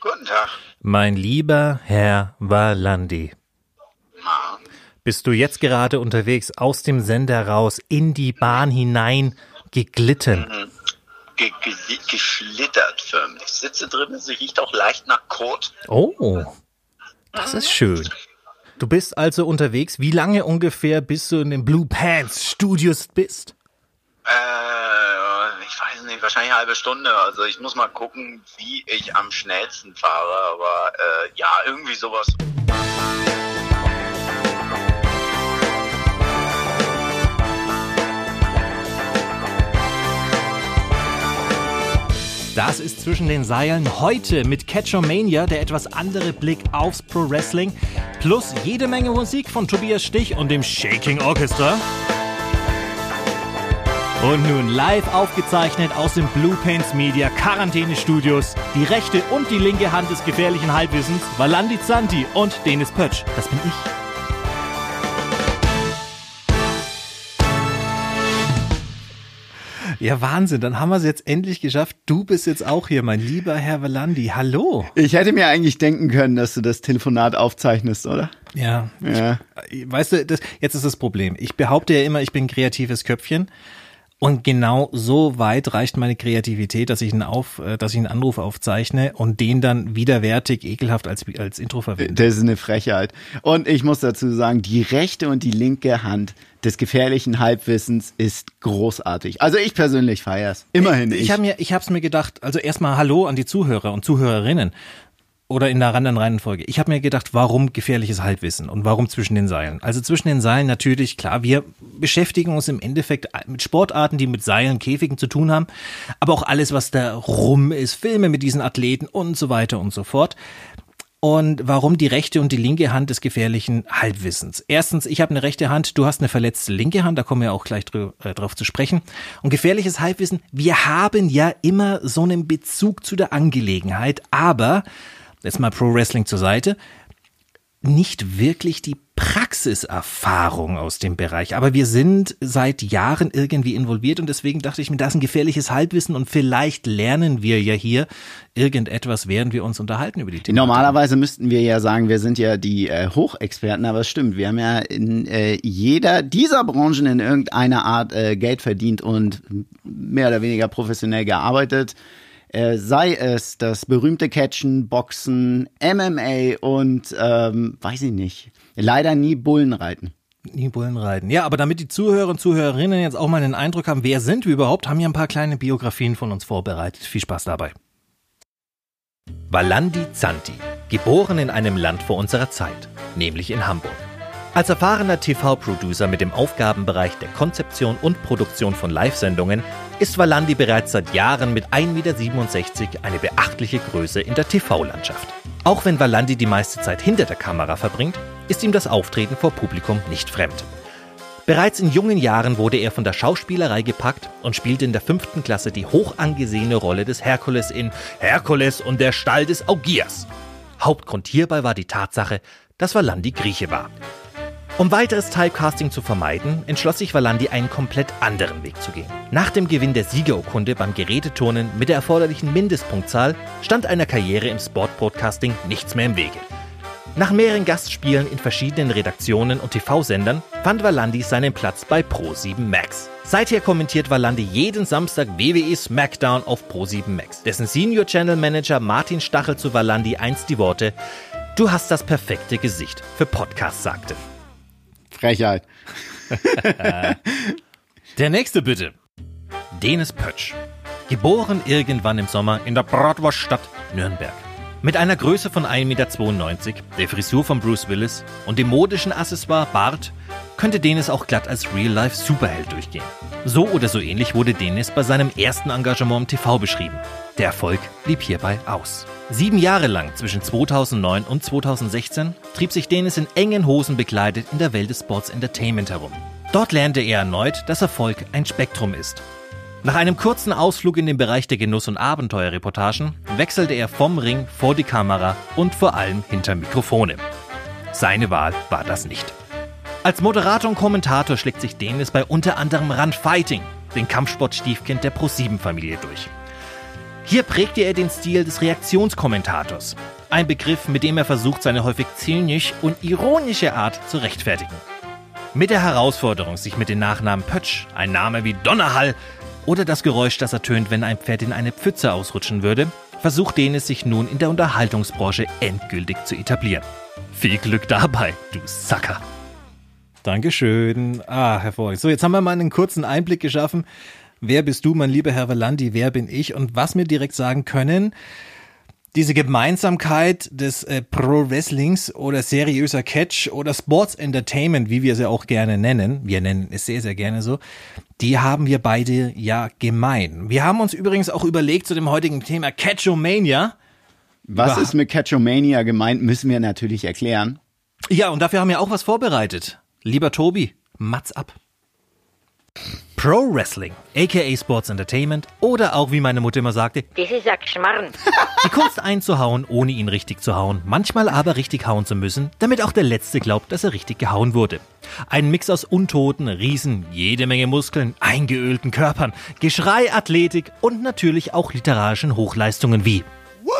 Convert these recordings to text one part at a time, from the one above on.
Guten Tag. Mein lieber Herr Valandi, Na, bist du jetzt gerade unterwegs aus dem Sender raus in die Bahn hinein geglitten? ge ge geschlittert förmlich. Ich sitze drin, sie riecht auch leicht nach Kot. Oh, das ist schön. Du bist also unterwegs. Wie lange ungefähr bis du in den Blue Pants Studios bist? Äh, nicht, wahrscheinlich eine halbe Stunde. Also ich muss mal gucken, wie ich am schnellsten fahre. Aber äh, ja, irgendwie sowas. Das ist zwischen den Seilen heute mit Catchomania, der etwas andere Blick aufs Pro Wrestling, plus jede Menge Musik von Tobias Stich und dem Shaking Orchestra. Und nun live aufgezeichnet aus dem Blue Paints Media Quarantäne Studios. Die rechte und die linke Hand des gefährlichen Halbwissens, Valandi Zanti und Denis Pötsch. Das bin ich. Ja, Wahnsinn, dann haben wir es jetzt endlich geschafft. Du bist jetzt auch hier, mein lieber Herr Valandi. Hallo. Ich hätte mir eigentlich denken können, dass du das Telefonat aufzeichnest, oder? Ja. Ja. Ich, weißt du, das, jetzt ist das Problem. Ich behaupte ja immer, ich bin ein kreatives Köpfchen. Und genau so weit reicht meine Kreativität, dass ich einen, Auf, äh, dass ich einen Anruf aufzeichne und den dann widerwärtig, ekelhaft als, als Intro verwende. Das ist eine Frechheit. Und ich muss dazu sagen, die rechte und die linke Hand des gefährlichen Halbwissens ist großartig. Also ich persönlich feier's. Immerhin ich. Ich habe mir, ich hab's mir gedacht, also erstmal Hallo an die Zuhörer und Zuhörerinnen. Oder in der anderen Reihenfolge. Ich habe mir gedacht, warum gefährliches Halbwissen und warum zwischen den Seilen? Also zwischen den Seilen natürlich, klar, wir beschäftigen uns im Endeffekt mit Sportarten, die mit Seilen, Käfigen zu tun haben, aber auch alles, was da rum ist, Filme mit diesen Athleten und so weiter und so fort. Und warum die rechte und die linke Hand des gefährlichen Halbwissens? Erstens, ich habe eine rechte Hand, du hast eine verletzte linke Hand, da kommen wir auch gleich drü äh, drauf zu sprechen. Und gefährliches Halbwissen, wir haben ja immer so einen Bezug zu der Angelegenheit, aber jetzt mal Pro Wrestling zur Seite, nicht wirklich die Praxiserfahrung aus dem Bereich. Aber wir sind seit Jahren irgendwie involviert und deswegen dachte ich mir, das ist ein gefährliches Halbwissen und vielleicht lernen wir ja hier irgendetwas, während wir uns unterhalten über die Themen. Normalerweise müssten wir ja sagen, wir sind ja die äh, Hochexperten, aber es stimmt, wir haben ja in äh, jeder dieser Branchen in irgendeiner Art äh, Geld verdient und mehr oder weniger professionell gearbeitet. Äh, sei es das berühmte Catchen, Boxen, MMA und ähm, weiß ich nicht, leider nie Bullenreiten. Nie Bullenreiten. Ja, aber damit die Zuhörer und Zuhörerinnen jetzt auch mal einen Eindruck haben, wer sind wir überhaupt, haben wir ein paar kleine Biografien von uns vorbereitet. Viel Spaß dabei. Valandi Zanti, geboren in einem Land vor unserer Zeit, nämlich in Hamburg. Als erfahrener TV-Producer mit dem Aufgabenbereich der Konzeption und Produktion von Live-Sendungen ist Valandi bereits seit Jahren mit 1,67 Meter eine beachtliche Größe in der TV-Landschaft. Auch wenn Valandi die meiste Zeit hinter der Kamera verbringt, ist ihm das Auftreten vor Publikum nicht fremd. Bereits in jungen Jahren wurde er von der Schauspielerei gepackt und spielte in der fünften Klasse die hoch angesehene Rolle des Herkules in Herkules und der Stall des Augias. Hauptgrund hierbei war die Tatsache, dass Valandi Grieche war. Um weiteres Typecasting zu vermeiden, entschloss sich Valandi einen komplett anderen Weg zu gehen. Nach dem Gewinn der Siegerurkunde beim Geräteturnen mit der erforderlichen Mindestpunktzahl stand einer Karriere im Sportbroadcasting nichts mehr im Wege. Nach mehreren Gastspielen in verschiedenen Redaktionen und TV-Sendern fand Valandi seinen Platz bei Pro7 Max. Seither kommentiert Valandi jeden Samstag WWE SmackDown auf Pro7 Max. Dessen Senior Channel Manager Martin Stachel zu Valandi einst die Worte Du hast das perfekte Gesicht für Podcasts sagte. Frechheit. Der nächste bitte. Denis Pötsch. Geboren irgendwann im Sommer in der Bratwurststadt Nürnberg. Mit einer Größe von 1,92 Meter, der Frisur von Bruce Willis und dem modischen Accessoire Bart könnte Denis auch glatt als Real-Life-Superheld durchgehen. So oder so ähnlich wurde Denis bei seinem ersten Engagement im TV beschrieben. Der Erfolg blieb hierbei aus. Sieben Jahre lang, zwischen 2009 und 2016, trieb sich Denis in engen Hosen bekleidet in der Welt des Sports Entertainment herum. Dort lernte er erneut, dass Erfolg ein Spektrum ist. Nach einem kurzen Ausflug in den Bereich der Genuss- und Abenteuerreportagen wechselte er vom Ring vor die Kamera und vor allem hinter Mikrofone. Seine Wahl war das nicht. Als Moderator und Kommentator schlägt sich Denis bei unter anderem Run Fighting, den Kampfsport-Stiefkind der Pro7-Familie durch. Hier prägte er den Stil des Reaktionskommentators. Ein Begriff, mit dem er versucht, seine häufig zynisch und ironische Art zu rechtfertigen. Mit der Herausforderung, sich mit den Nachnamen Pötsch, ein Name wie Donnerhall oder das Geräusch, das ertönt, wenn ein Pferd in eine Pfütze ausrutschen würde, versucht Denis sich nun in der Unterhaltungsbranche endgültig zu etablieren. Viel Glück dabei, du Sacker. Dankeschön. Ah, hervorragend. So, jetzt haben wir mal einen kurzen Einblick geschaffen. Wer bist du, mein lieber Herr Valandi? Wer bin ich? Und was wir direkt sagen können, diese Gemeinsamkeit des äh, Pro-Wrestlings oder seriöser Catch oder Sports Entertainment, wie wir sie auch gerne nennen, wir nennen es sehr, sehr gerne so, die haben wir beide ja gemein. Wir haben uns übrigens auch überlegt zu dem heutigen Thema Catchomania. Was ist mit Catchomania gemeint, müssen wir natürlich erklären. Ja, und dafür haben wir auch was vorbereitet. Lieber Tobi, Mats ab. Pro Wrestling, aka Sports Entertainment oder auch wie meine Mutter immer sagte, das ist ein Geschmarren. Die Kunst einzuhauen, ohne ihn richtig zu hauen, manchmal aber richtig hauen zu müssen, damit auch der Letzte glaubt, dass er richtig gehauen wurde. Ein Mix aus Untoten, Riesen, jede Menge Muskeln, eingeölten Körpern, Geschrei, Athletik und natürlich auch literarischen Hochleistungen wie Woo!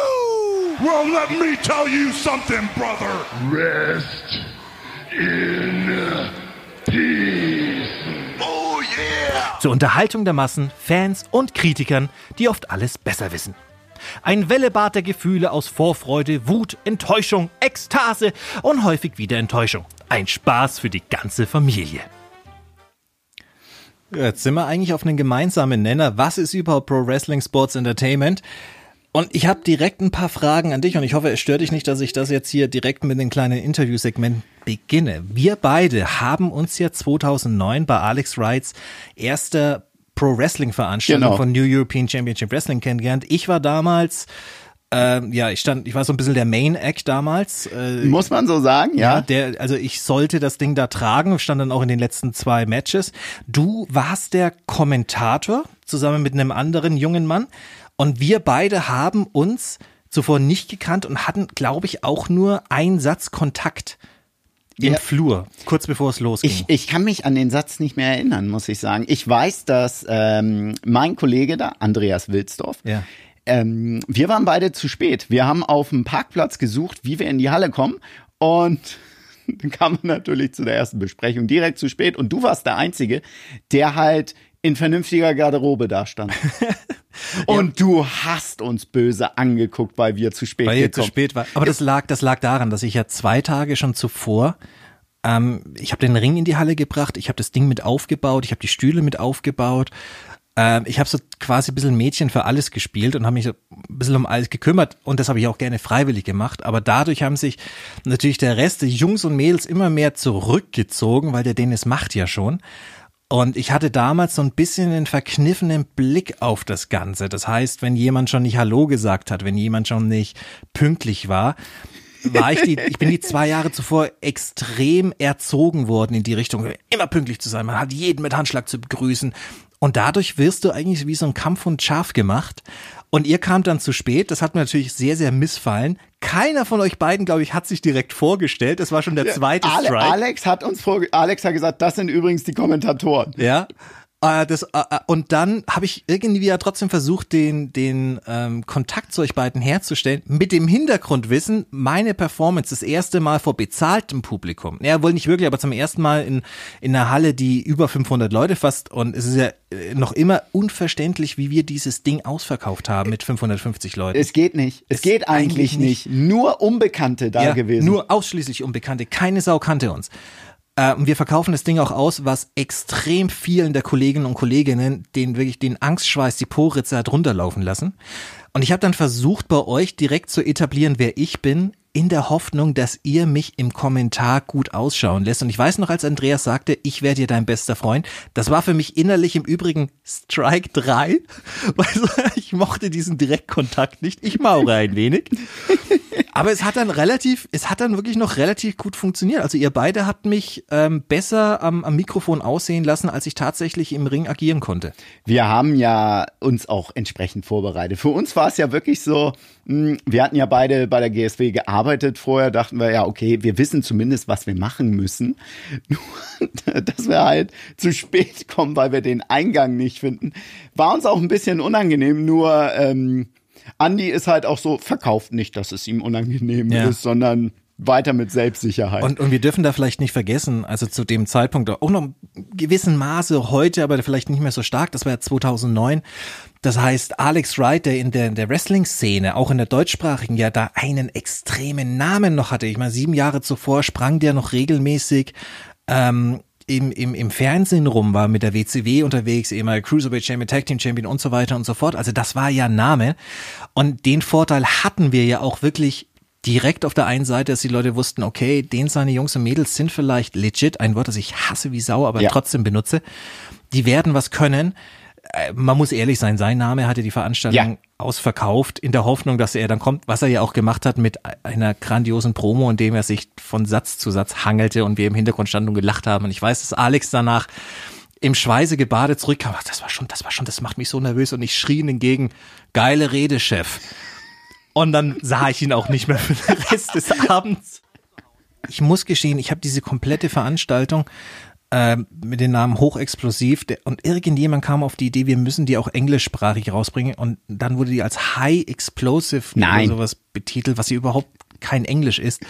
Well, let me tell you something, brother. Rest in peace. Zur Unterhaltung der Massen, Fans und Kritikern, die oft alles besser wissen. Ein Wellebad der Gefühle aus Vorfreude, Wut, Enttäuschung, Ekstase und häufig wieder Enttäuschung. Ein Spaß für die ganze Familie. Jetzt sind wir eigentlich auf einen gemeinsamen Nenner. Was ist überhaupt Pro Wrestling Sports Entertainment? Und ich habe direkt ein paar Fragen an dich und ich hoffe, es stört dich nicht, dass ich das jetzt hier direkt mit einem kleinen Interviewsegment beginne. Wir beide haben uns ja 2009 bei Alex Wrights erster Pro Wrestling Veranstaltung Genau. von New European Championship Wrestling kennengelernt. Ich war damals, ähm, ja, ich stand, ich war so ein bisschen der Main Act damals. Äh, Muss man so sagen, ja? ja, der, also ich sollte das Ding da tragen, stand dann auch in den letzten zwei Matches. Du warst der Kommentator zusammen mit einem anderen jungen Mann und wir beide haben uns zuvor nicht gekannt und hatten, glaube ich, auch nur einen Satz Kontakt im Ja. Flur, kurz bevor es losging. Ich, ich kann mich an den Satz nicht mehr erinnern, muss ich sagen. Ich weiß, dass ähm, mein Kollege da, Andreas Wilsdorf, Ja. ähm, wir waren beide zu spät. Wir haben auf dem Parkplatz gesucht, wie wir in die Halle kommen und dann kam man natürlich zu der ersten Besprechung direkt zu spät und du warst der Einzige, der halt in vernünftiger Garderobe da stand. Und du hast uns böse angeguckt, weil wir zu spät weil ihr zu spät war. Aber das lag, das lag daran, dass ich ja zwei Tage schon zuvor, ähm, ich habe den Ring in die Halle gebracht, ich habe das Ding mit aufgebaut, ich habe die Stühle mit aufgebaut. Ähm, ich habe so quasi ein bisschen Mädchen für alles gespielt und habe mich so ein bisschen um alles gekümmert und das habe ich auch gerne freiwillig gemacht. Aber dadurch haben sich natürlich der Rest der Jungs und Mädels immer mehr zurückgezogen, weil der Dennis macht ja schon. Und ich hatte damals so ein bisschen einen verkniffenen Blick auf das Ganze. Das heißt, wenn jemand schon nicht Hallo gesagt hat, wenn jemand schon nicht pünktlich war, war ich die, ich bin die zwei Jahre zuvor extrem erzogen worden in die Richtung, immer pünktlich zu sein. Man hat jeden mit Handschlag zu begrüßen. Und dadurch wirst du eigentlich wie so ein Kampfhund scharf gemacht. Und ihr kamt dann zu spät. Das hat mir natürlich sehr, sehr missfallen. Keiner von euch beiden, glaube ich, hat sich direkt vorgestellt. Das war schon der zweite Ale Strike. Alex hat uns vor, Alex hat gesagt, das sind übrigens die Kommentatoren. Ja. Äh, das, äh, und dann habe ich irgendwie ja trotzdem versucht, den, den ähm, Kontakt zu euch beiden herzustellen, mit dem Hintergrundwissen, meine Performance das erste Mal vor bezahltem Publikum. Ja, wohl nicht wirklich, aber zum ersten Mal in, in einer Halle, die über 500 Leute fasst. Und es ist ja äh, noch immer unverständlich, wie wir dieses Ding ausverkauft haben mit 550 Leuten. Es geht nicht. Es Es geht eigentlich eigentlich nicht. Nur Unbekannte da ja, gewesen. Nur ausschließlich Unbekannte. Keine Sau kannte uns. Äh, wir verkaufen das Ding auch aus, was extrem vielen der Kolleginnen und Kolleginnen den wirklich den Angstschweiß, die Poritze hat runterlaufen lassen. Und ich habe dann versucht, bei euch direkt zu etablieren, wer ich bin, in der Hoffnung, dass ihr mich im Kommentar gut ausschauen lässt. Und ich weiß noch, als Andreas sagte, ich werde dir dein bester Freund, das war für mich innerlich im Übrigen Strike 3, weil ich mochte diesen Direktkontakt nicht. Ich maure ein wenig. Aber es hat dann relativ, es hat dann wirklich noch relativ gut funktioniert. Also ihr beide habt mich ähm, besser am, am Mikrofon aussehen lassen, als ich tatsächlich im Ring agieren konnte. Wir haben ja uns auch entsprechend vorbereitet. Für uns war es ja wirklich so, mh, wir hatten ja beide bei der GSW gearbeitet gearbeitet. Vorher dachten wir, ja, okay, wir wissen zumindest, was wir machen müssen. Nur, dass wir halt zu spät kommen, weil wir den Eingang nicht finden, war uns auch ein bisschen unangenehm. Nur ähm, Andy ist halt auch so, verkauft nicht, dass es ihm unangenehm Ja. ist, sondern weiter mit Selbstsicherheit. Und, und wir dürfen da vielleicht nicht vergessen, also zu dem Zeitpunkt auch noch in gewissem Maße heute, aber vielleicht nicht mehr so stark, das war ja 2009. Das heißt, Alex Wright, der in der, in der Wrestling-Szene, auch in der deutschsprachigen, ja da einen extremen Namen noch hatte. Ich meine, sieben Jahre zuvor sprang der noch regelmäßig ähm, im, im, im Fernsehen rum, war mit der WCW unterwegs, ehemaliger Cruiserweight Champion, Tag Team Champion und so weiter und so fort. Also das war ja Name. Und den Vorteil hatten wir ja auch wirklich direkt auf der einen Seite, dass die Leute wussten, okay, den seine Jungs und Mädels sind vielleicht legit, ein Wort, das ich hasse wie Sau, aber Ja. trotzdem benutze. Die werden was können. Äh, Man muss ehrlich sein, sein Name hatte die Veranstaltung Ja. ausverkauft, in der Hoffnung, dass er dann kommt, was er ja auch gemacht hat mit einer grandiosen Promo, in dem er sich von Satz zu Satz hangelte und wir im Hintergrund standen und gelacht haben. Und ich weiß, dass Alex danach im Schweiße gebadet zurückkam. Ach, Das war schon, das war schon, das macht mich so nervös und ich schrie ihm entgegen, geile Rede, Chef. Und dann sah ich ihn auch nicht mehr für den Rest des Abends. Ich muss gestehen, ich habe diese komplette Veranstaltung äh, mit dem Namen Hochexplosiv der, und irgendjemand kam auf die Idee, wir müssen die auch englischsprachig rausbringen und dann wurde die als High Explosive Nein. oder sowas betitelt, was sie überhaupt kein Englisch ist.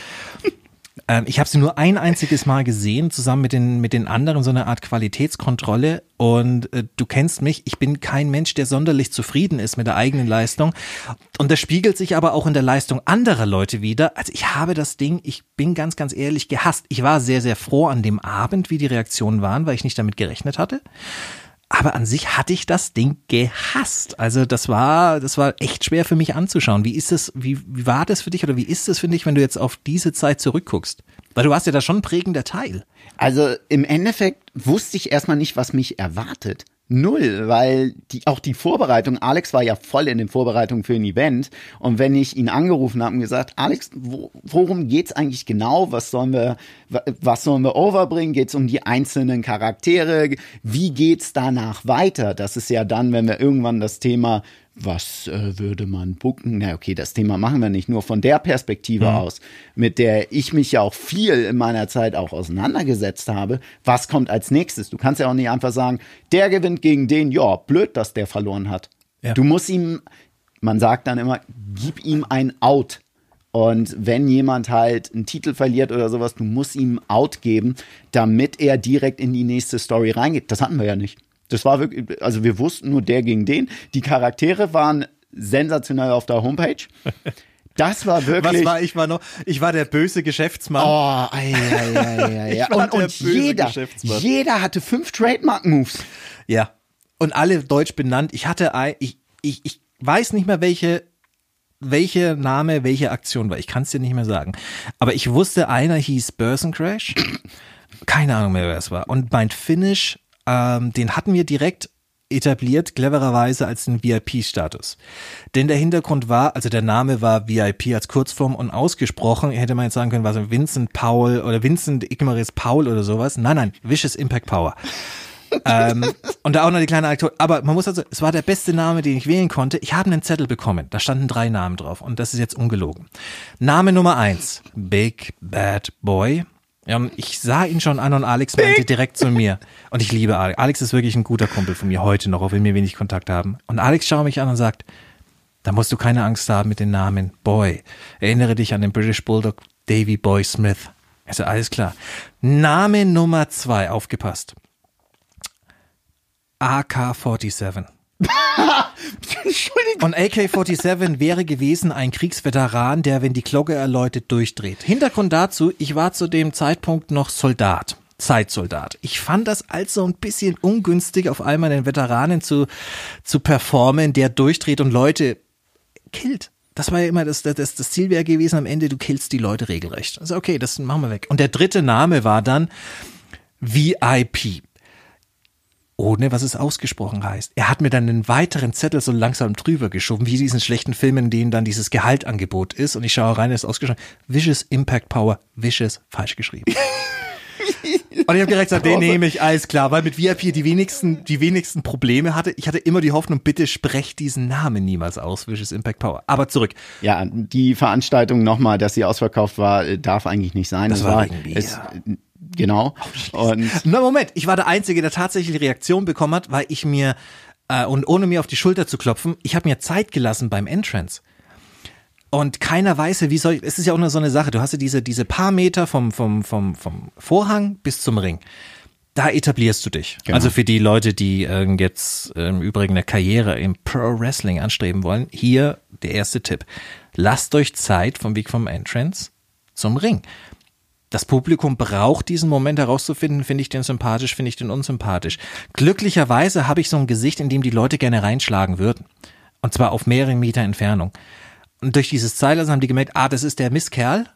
Ähm, ich habe sie nur ein einziges Mal gesehen, zusammen mit den, mit den anderen, so eine Art Qualitätskontrolle. Und äh, du kennst mich, ich bin kein Mensch, der sonderlich zufrieden ist mit der eigenen Leistung. Und das spiegelt sich aber auch in der Leistung anderer Leute wieder. Also ich habe das Ding, ich bin ganz, ganz ehrlich gehasst. Ich war sehr, sehr froh an dem Abend, wie die Reaktionen waren, weil ich nicht damit gerechnet hatte. Aber an sich hatte ich das Ding gehasst. Also das war, das war echt schwer für mich anzuschauen. Wie ist es, wie, wie war das für dich oder wie ist es für dich, wenn du jetzt auf diese Zeit zurückguckst? Weil du warst ja da schon ein prägender Teil. Also im Endeffekt wusste ich erstmal nicht, was mich erwartet. Null, weil die, auch die Vorbereitung, Alex war ja voll in den Vorbereitungen für ein Event. Und wenn ich ihn angerufen habe und gesagt, Alex, wo, worum geht's eigentlich genau? Was sollen wir, wa- was sollen wir overbringen? Geht's um die einzelnen Charaktere? Wie geht's danach weiter? Das ist ja dann, wenn wir irgendwann das Thema was äh, würde man bucken? Na okay, das Thema machen wir nicht nur von der Perspektive aus, mit der ich mich ja auch viel in meiner Zeit auch auseinandergesetzt habe. Was kommt als nächstes? Du kannst ja auch nicht einfach sagen, der gewinnt gegen den, ja, blöd, dass der verloren hat. Ja. Du musst ihm, man sagt dann immer, gib ihm ein Out. Und wenn jemand halt einen Titel verliert oder sowas, du musst ihm ein Out geben, damit er direkt in die nächste Story reingeht. Das hatten wir ja nicht. Das war wirklich, also wir wussten nur der gegen den. Die Charaktere waren sensationell auf der Homepage. Das war wirklich. Was war ich war noch? Ich war der böse Geschäftsmann. Oh, ei, ei, ei, ei, war Und, der und böse jeder, Geschäftsmann. jeder hatte fünf Trademark-Moves. Ja. Und alle deutsch benannt. Ich hatte ein, ich, ich, ich weiß nicht mehr, welche, welche Name, welche Aktion war. Ich kann es dir nicht mehr sagen. Aber ich wusste, einer hieß Börsencrash. Keine Ahnung mehr, wer es war. Und mein Finish, ähm, den hatten wir direkt etabliert, clevererweise als den VIP-Status. Denn der Hintergrund war, also der Name war VIP als Kurzform und ausgesprochen, hätte man jetzt sagen können, was Vincent Paul oder Vincent Igmaris Paul oder sowas. Nein, nein, Vicious Impact Power. ähm, und da auch noch die kleine Aktion. Aber man muss also, es war der beste Name, den ich wählen konnte. Ich habe einen Zettel bekommen. Da standen drei Namen drauf. Und das ist jetzt ungelogen. Name Nummer eins. Big Bad Boy. Ich sah ihn schon an und Alex meinte direkt zu mir. Und ich liebe Alex. Alex ist wirklich ein guter Kumpel von mir heute noch, auch wenn wir wenig Kontakt haben. Und Alex schaut mich an und sagt, da musst du keine Angst haben mit dem Namen Boy. Erinnere dich an den British Bulldog Davy Boy Smith. Also alles klar. Name Nummer zwei, aufgepasst. AK-47. Entschuldigung. Und AK-47 wäre gewesen ein Kriegsveteran, der, wenn die Glocke erläutet, durchdreht. Hintergrund dazu, ich war zu dem Zeitpunkt noch Soldat. Zeitsoldat. Ich fand das als so ein bisschen ungünstig, auf einmal einen Veteranen zu, zu performen, der durchdreht und Leute killt. Das war ja immer das, das, das Ziel wäre gewesen am Ende, du killst die Leute regelrecht. Also okay, das machen wir weg. Und der dritte Name war dann VIP ohne was es ausgesprochen heißt. Er hat mir dann einen weiteren Zettel so langsam drüber geschoben, wie diesen schlechten Filmen, in denen dann dieses Gehaltangebot ist. Und ich schaue rein, er ist ausgeschrieben. Vicious Impact Power, Vicious, falsch geschrieben. Und ich habe direkt gesagt, den nehme ich, alles klar, weil mit VIP die wenigsten, die wenigsten Probleme hatte. Ich hatte immer die Hoffnung, bitte sprecht diesen Namen niemals aus, Vicious Impact Power. Aber zurück. Ja, die Veranstaltung nochmal, dass sie ausverkauft war, äh, darf eigentlich nicht sein. Das Es war Bier. es, Genau. Und Na Moment, ich war der Einzige, der tatsächlich die Reaktion bekommen hat, weil ich mir, äh, und ohne mir auf die Schulter zu klopfen, ich habe mir Zeit gelassen beim Entrance. Und keiner weiß, wie soll ich, es ist ja auch nur so eine Sache, du hast ja diese, diese paar Meter vom, vom, vom, vom Vorhang bis zum Ring. Da etablierst du dich. Genau. Also für die Leute, die äh, jetzt äh, im Übrigen eine Karriere im Pro Wrestling anstreben wollen, hier der erste Tipp. Lasst euch Zeit vom Weg vom Entrance zum Ring. Das Publikum braucht diesen Moment herauszufinden, finde ich den sympathisch, finde ich den unsympathisch. Glücklicherweise habe ich so ein Gesicht, in dem die Leute gerne reinschlagen würden. Und zwar auf mehrere Meter Entfernung. Und durch dieses Zeilassen haben die gemerkt, ah, das ist der Misskerl.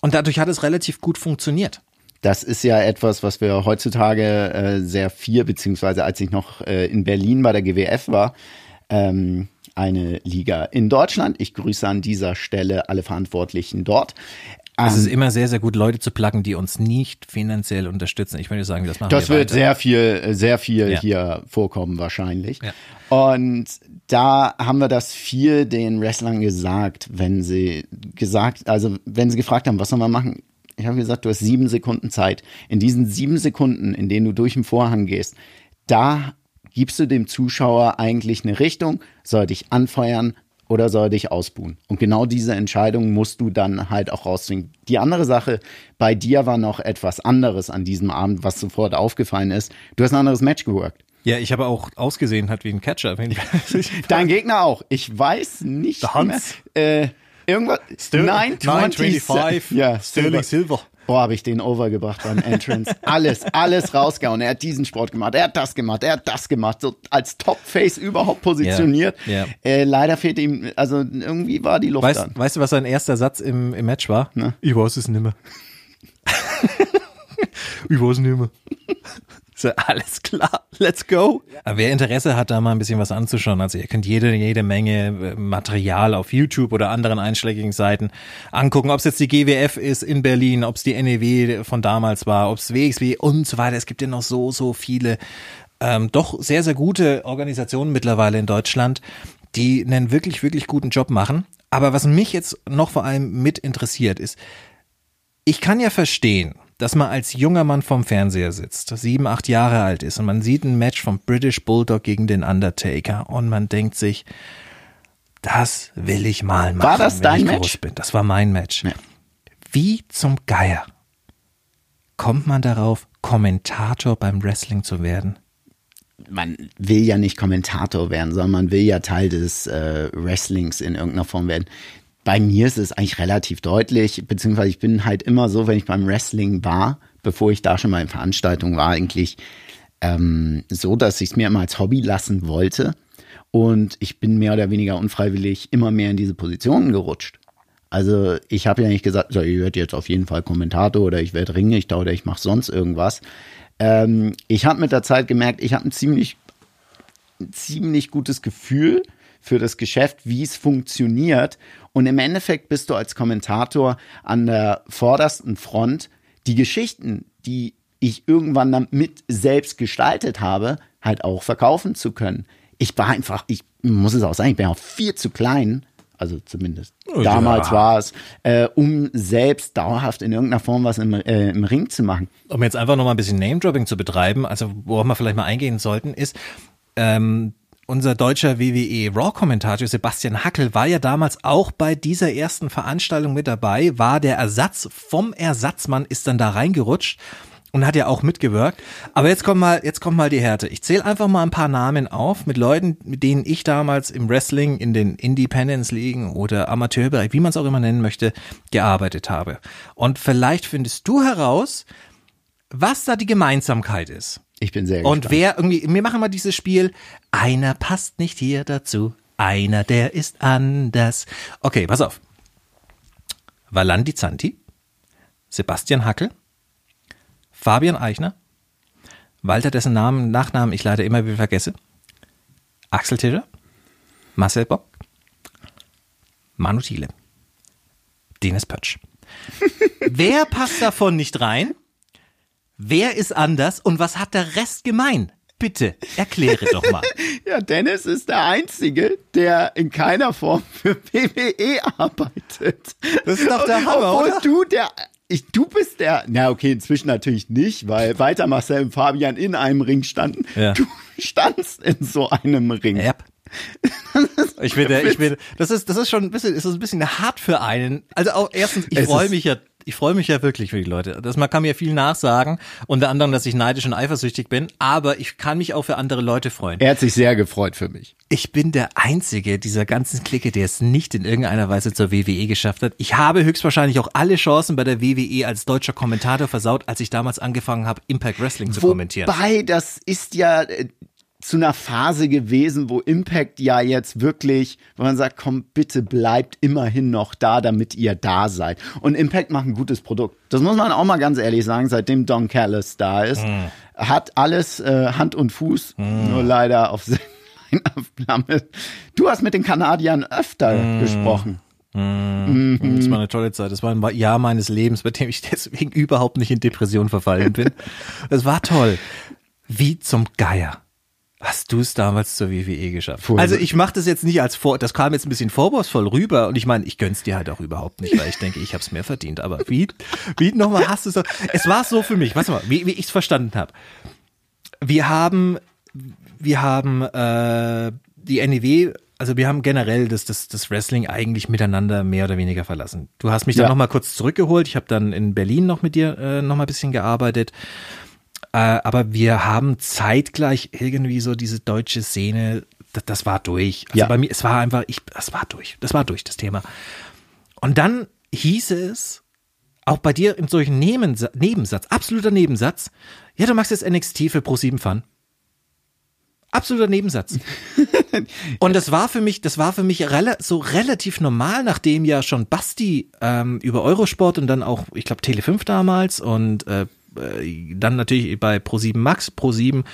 Und dadurch hat es relativ gut funktioniert. Das ist ja etwas, was wir heutzutage äh, sehr viel, beziehungsweise als ich noch äh, in Berlin bei der GWF war, ähm, eine Liga in Deutschland. Ich grüße an dieser Stelle alle Verantwortlichen dort. Es Ähm, ist immer sehr, sehr gut, Leute zu pluggen, die uns nicht finanziell unterstützen. Ich würde sagen, das machen Das wir wird weiter. sehr viel, sehr viel Ja. hier vorkommen wahrscheinlich. Ja. Und da haben wir das viel den Wrestlern gesagt, wenn sie gesagt, also wenn sie gefragt haben, was sollen wir machen? Ich habe gesagt, du hast sieben Sekunden Zeit. In diesen sieben Sekunden, in denen du durch den Vorhang gehst, da gibst du dem Zuschauer eigentlich eine Richtung, soll dich anfeuern oder soll er dich ausbuhen. Und genau diese Entscheidung musst du dann halt auch rauszwingen. Die andere Sache, bei dir war noch etwas anderes an diesem Abend, was sofort aufgefallen ist. Du hast ein anderes Match geworkt. Ja, ich habe auch ausgesehen hat wie ein Catcher. Dein Gegner auch. Ich weiß nicht Der Hans. mehr. Äh, irgendwas. Nein, 925. Ja, Sterling Silver. Boah, habe ich den overgebracht beim Entrance. Alles, alles rausgehauen. Er hat diesen Sport gemacht, er hat das gemacht, er hat das gemacht. So als Top-Face überhaupt positioniert. Ja, ja. Äh, leider fehlt ihm, also irgendwie war die Luft Weißt, an. weißt du, was sein erster Satz im, im Match war? Na? Ich weiß es nimmer. ich weiß nimmer. So, alles klar, let's go. Aber wer Interesse hat, da mal ein bisschen was anzuschauen, also ihr könnt jede, jede Menge äh, Material auf YouTube oder anderen einschlägigen Seiten angucken, ob es jetzt die GWF ist in Berlin, ob es die NEW von damals war, ob es WXW und so weiter. Es gibt ja noch so, so viele ähm, doch sehr, sehr gute Organisationen mittlerweile in Deutschland, die einen wirklich, wirklich guten Job machen. Aber was mich jetzt noch vor allem mit interessiert ist, ich kann ja verstehen, dass man als junger Mann vorm Fernseher sitzt, sieben, acht Jahre alt ist und man sieht ein Match vom British Bulldog gegen den Undertaker und man denkt sich, das will ich mal machen. War das wenn dein ich Match? groß Bin. Das war mein Match. Ja. Wie zum Geier kommt man darauf, Kommentator beim Wrestling zu werden? man will ja nicht Kommentator werden, sondern man will ja Teil des äh, Wrestlings in irgendeiner Form werden. Bei mir ist es eigentlich relativ deutlich, beziehungsweise ich bin halt immer so, wenn ich beim Wrestling war, bevor ich da schon mal in Veranstaltungen war, eigentlich ähm, so, dass ich es mir immer als Hobby lassen wollte. Und ich bin mehr oder weniger unfreiwillig immer mehr in diese Positionen gerutscht. Also ich habe ja nicht gesagt, so, ich werde jetzt auf jeden Fall Kommentator oder ich werde Ringrichter oder ich mache sonst irgendwas. Ähm, ich habe mit der Zeit gemerkt, ich habe ein ziemlich, ein ziemlich gutes Gefühl für das Geschäft, wie es funktioniert. Und im Endeffekt bist du als Kommentator an der vordersten Front, die Geschichten, die ich irgendwann damit selbst gestaltet habe, halt auch verkaufen zu können. Ich war einfach, ich muss es auch sagen, ich bin auch viel zu klein, also zumindest Oh, damals ja. war es, äh, um selbst dauerhaft in irgendeiner Form was im, äh, im Ring zu machen. um jetzt einfach noch mal ein bisschen Name-Dropping zu betreiben, also worauf wir vielleicht mal eingehen sollten, ist, ähm, unser deutscher WWE Raw-Kommentator Sebastian Hackel war ja damals auch bei dieser ersten Veranstaltung mit dabei, war der Ersatz vom Ersatzmann, ist dann da reingerutscht und hat ja auch mitgewirkt. Aber jetzt kommt mal, jetzt kommt mal die Härte. Ich zähle einfach mal ein paar Namen auf mit Leuten, mit denen ich damals im Wrestling, in den Independence-Ligen oder Amateurbereich, wie man es auch immer nennen möchte, gearbeitet habe. Und vielleicht findest du heraus, was da die Gemeinsamkeit ist. Ich bin sehr Und gespannt. wer irgendwie, wir machen mal dieses Spiel, einer passt nicht hier dazu, einer, der ist anders. Okay, pass auf. Valandi Zanti, Sebastian Hackel, Fabian Eichner, Walter, dessen Namen, Nachnamen ich leider immer wieder vergesse, Axel Tischer, Marcel Bock, Manu Thiele, Dennis Pötsch. Wer passt davon nicht rein? Wer ist anders und was hat der Rest gemein? Bitte, erkläre doch mal. Ja, Dennis ist der Einzige, der in keiner Form für WWE arbeitet. Das ist doch der Hammer, Obwohl oder? du der, ich, du bist der, na okay, inzwischen natürlich nicht, weil weiter Marcel und Fabian in einem Ring standen. Ja. Du standst in so einem Ring. Yep. Ich bin, der, ich bin, das ist, das ist schon ein bisschen, ist ein bisschen hart für einen. Also auch erstens, ich freue mich ja, ich freue mich ja wirklich für die Leute. Das, man kann mir viel nachsagen, unter anderem, dass ich neidisch und eifersüchtig bin, aber ich kann mich auch für andere Leute freuen. Er hat sich sehr gefreut für mich. Ich bin der Einzige dieser ganzen Clique, der es nicht in irgendeiner Weise zur WWE geschafft hat. Ich habe höchstwahrscheinlich auch alle Chancen bei der WWE als deutscher Kommentator versaut, als ich damals angefangen habe, Impact Wrestling zu kommentieren. Wobei, das ist ja äh, zu einer Phase gewesen, wo Impact ja jetzt wirklich, wo man sagt, komm, bitte bleibt immerhin noch da, damit ihr da seid. Und Impact macht ein gutes Produkt. Das muss man auch mal ganz ehrlich sagen, seitdem Don Callis da ist, Hm. hat alles äh, Hand und Fuß, nur leider auf Flamme. Du hast mit den Kanadiern öfter Hm. gesprochen. Das war eine tolle Zeit. Das war ein Jahr meines Lebens, bei dem ich deswegen überhaupt nicht in Depression verfallen bin. Das war toll. Wie zum Geier. Hast du es damals zur WWE geschafft? Furchtbar. Also ich mache das jetzt nicht als vor, das kam jetzt ein bisschen vorwurfsvoll rüber und ich meine, ich gönn's dir halt auch überhaupt nicht, weil ich denke, ich habe es mehr verdient. Aber wie, wie nochmal hast du so? Es war so für mich, warte mal, wie, wie ich es verstanden habe. Wir haben, wir haben äh, die NEW, also wir haben generell das, das, das Wrestling eigentlich miteinander mehr oder weniger verlassen. Du hast mich dann Ja. noch mal kurz zurückgeholt. Ich habe dann in Berlin noch mit dir äh, noch mal ein bisschen gearbeitet. Äh, aber wir haben zeitgleich irgendwie so diese deutsche Szene, das, das war durch. Also Ja. bei mir, es war einfach, ich, das war durch. Das war durch, das Thema. Und dann hieß es, auch bei dir in solchen Nebensa Nebensatz, absoluter Nebensatz, ja, du machst jetzt NXT für Pro7 Fun. Absoluter Nebensatz. Und das war für mich, das war für mich rela so relativ normal, nachdem ja schon Basti ähm, über Eurosport und dann auch, ich glaube, Tele5 damals und äh, äh, dann natürlich bei Pro7 Max, Pro7,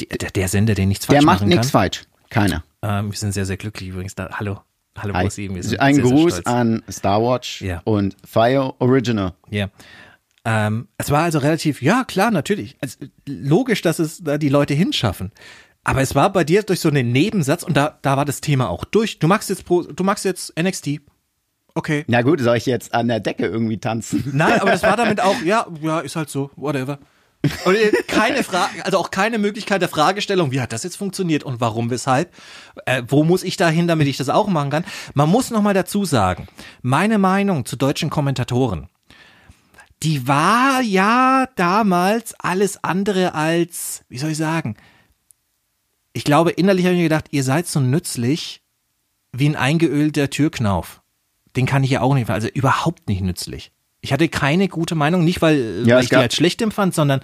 die, der, der Sender, der nichts falsch Der macht machen nichts falsch. Keiner. Ähm, wir sind sehr, sehr glücklich übrigens da. Hallo. Hallo Hi. Pro7. Wir sind Ein sehr, sehr Gruß stolz. an Starwatch Ja. und Fire Original. Ja. Ähm, es war also relativ, ja klar, natürlich. Also, logisch, dass es da die Leute hinschaffen. Aber es war bei dir durch so einen Nebensatz und da, da war das Thema auch durch. Du magst jetzt Pro, du magst jetzt NXT. Okay. Na gut, soll ich jetzt an der Decke irgendwie tanzen? Nein, aber das war damit auch, ja, ja, ist halt so, whatever. Und äh, keine Frage, also auch keine Möglichkeit der Fragestellung, wie hat das jetzt funktioniert und warum, weshalb? Äh, wo muss ich da hin, damit ich das auch machen kann? Man muss noch mal dazu sagen, meine Meinung zu deutschen Kommentatoren, die war ja damals alles andere als, wie soll ich sagen? Ich glaube, innerlich habe ich mir gedacht, ihr seid so nützlich wie ein eingeölter Türknauf. Den kann ich ja auch nicht, also überhaupt nicht nützlich. Ich hatte keine gute Meinung, nicht weil, Ja, weil ich die als schlecht empfand, sondern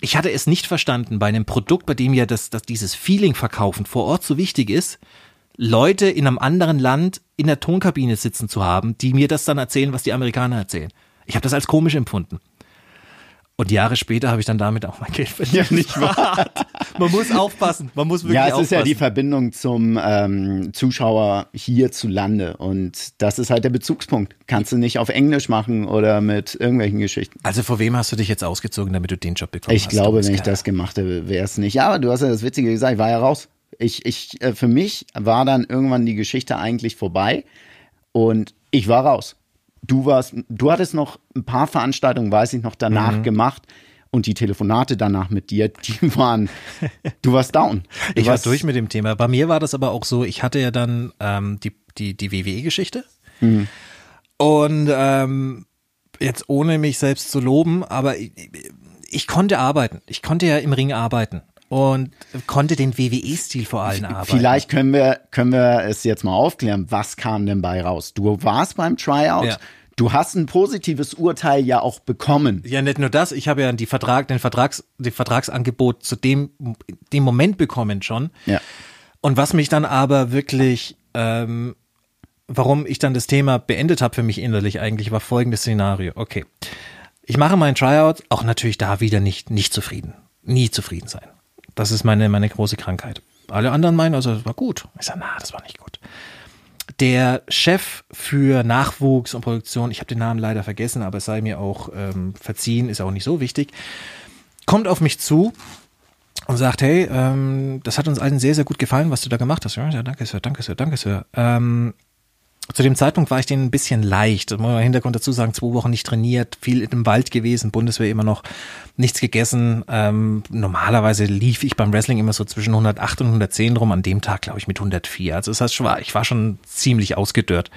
ich hatte es nicht verstanden bei einem Produkt, bei dem ja das, das dieses Feeling verkaufen vor Ort so wichtig ist, Leute in einem anderen Land in der Tonkabine sitzen zu haben, die mir das dann erzählen, was die Amerikaner erzählen. Ich habe das als komisch empfunden. Und Jahre später habe ich dann damit auch mein Geld verdient. Ja, nicht wahr? Man muss aufpassen. Man muss wirklich Ja, es aufpassen. ist ja die Verbindung zum ähm, Zuschauer hierzulande und das ist halt der Bezugspunkt. Kannst du nicht auf Englisch machen oder mit irgendwelchen Geschichten. Also vor wem hast du dich jetzt ausgezogen, damit du den Job bekommen Ich hast? glaube, Thomas wenn ich das gemacht hätte, wäre es nicht. Ja, aber du hast ja das Witzige gesagt, ich war ja raus. Ich, ich, äh, für mich war dann irgendwann die Geschichte eigentlich vorbei und ich war raus. Du warst, du hattest noch ein paar Veranstaltungen, weiß ich noch, danach Mhm. gemacht und die Telefonate danach mit dir, die waren, du warst down. Du Ich war warst, durch mit dem Thema. Bei mir war das aber auch so, ich hatte ja dann ähm, die, die, die WWE-Geschichte. Und ähm, jetzt ohne mich selbst zu loben, aber ich, ich konnte arbeiten. Ich konnte ja im Ring arbeiten und konnte den WWE-Stil vor allem arbeiten. Vielleicht können wir, können wir es jetzt mal aufklären. Was kam denn bei raus? Du warst beim Tryout. Ja. Du hast ein positives Urteil ja auch bekommen. Ja, nicht nur das, ich habe ja die Vertrag, den Vertrags, den Vertragsangebot zu dem, dem Moment bekommen schon. Ja. Und was mich dann aber wirklich, ähm, warum ich dann das Thema beendet habe für mich innerlich eigentlich, war folgendes Szenario. Okay, ich mache meinen Tryout, auch natürlich da wieder nicht, nicht zufrieden. Nie zufrieden sein. Das ist meine, meine große Krankheit. Alle anderen meinen, also das war gut. Ich sage, na, das war nicht gut. Der Chef für Nachwuchs und Produktion, ich habe den Namen leider vergessen, aber es sei mir auch ähm, verziehen, ist auch nicht so wichtig. kommt auf mich zu und sagt, hey, ähm, das hat uns allen sehr, sehr gut gefallen, was du da gemacht hast. Ja, danke, Sir, danke, Sir, danke, Sir. Ähm, zu dem Zeitpunkt war ich denen ein bisschen leicht. Das muss man Hintergrund dazu sagen, zwei Wochen nicht trainiert, viel im Wald gewesen, Bundeswehr immer noch nichts gegessen. Ähm, normalerweise lief ich beim Wrestling immer so zwischen 108 und 110 rum, an dem Tag glaube ich mit 104. Also das heißt, ich war schon ziemlich ausgedörrt.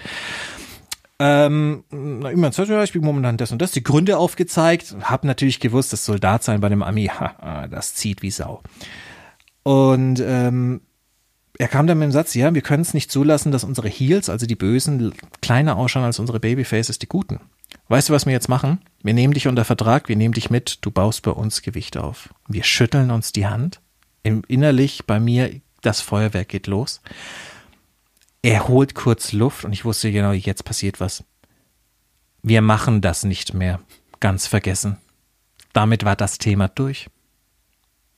Ähm, immer ja, ich bin momentan das und das, die Gründe aufgezeigt, hab natürlich gewusst, das Soldat sein bei dem Ami, ha, das zieht wie Sau. Und ähm, er kam dann mit dem Satz, ja, wir können es nicht zulassen, dass unsere Heels, also die Bösen, kleiner ausschauen als unsere Babyfaces, die Guten. Weißt du, was wir jetzt machen? Wir nehmen dich unter Vertrag, wir nehmen dich mit, du baust bei uns Gewicht auf. Wir schütteln uns die Hand. Innerlich bei mir, das Feuerwerk geht los. Er holt kurz Luft und ich wusste genau, jetzt passiert was. Wir machen das nicht mehr. Ganz vergessen. Damit war das Thema durch.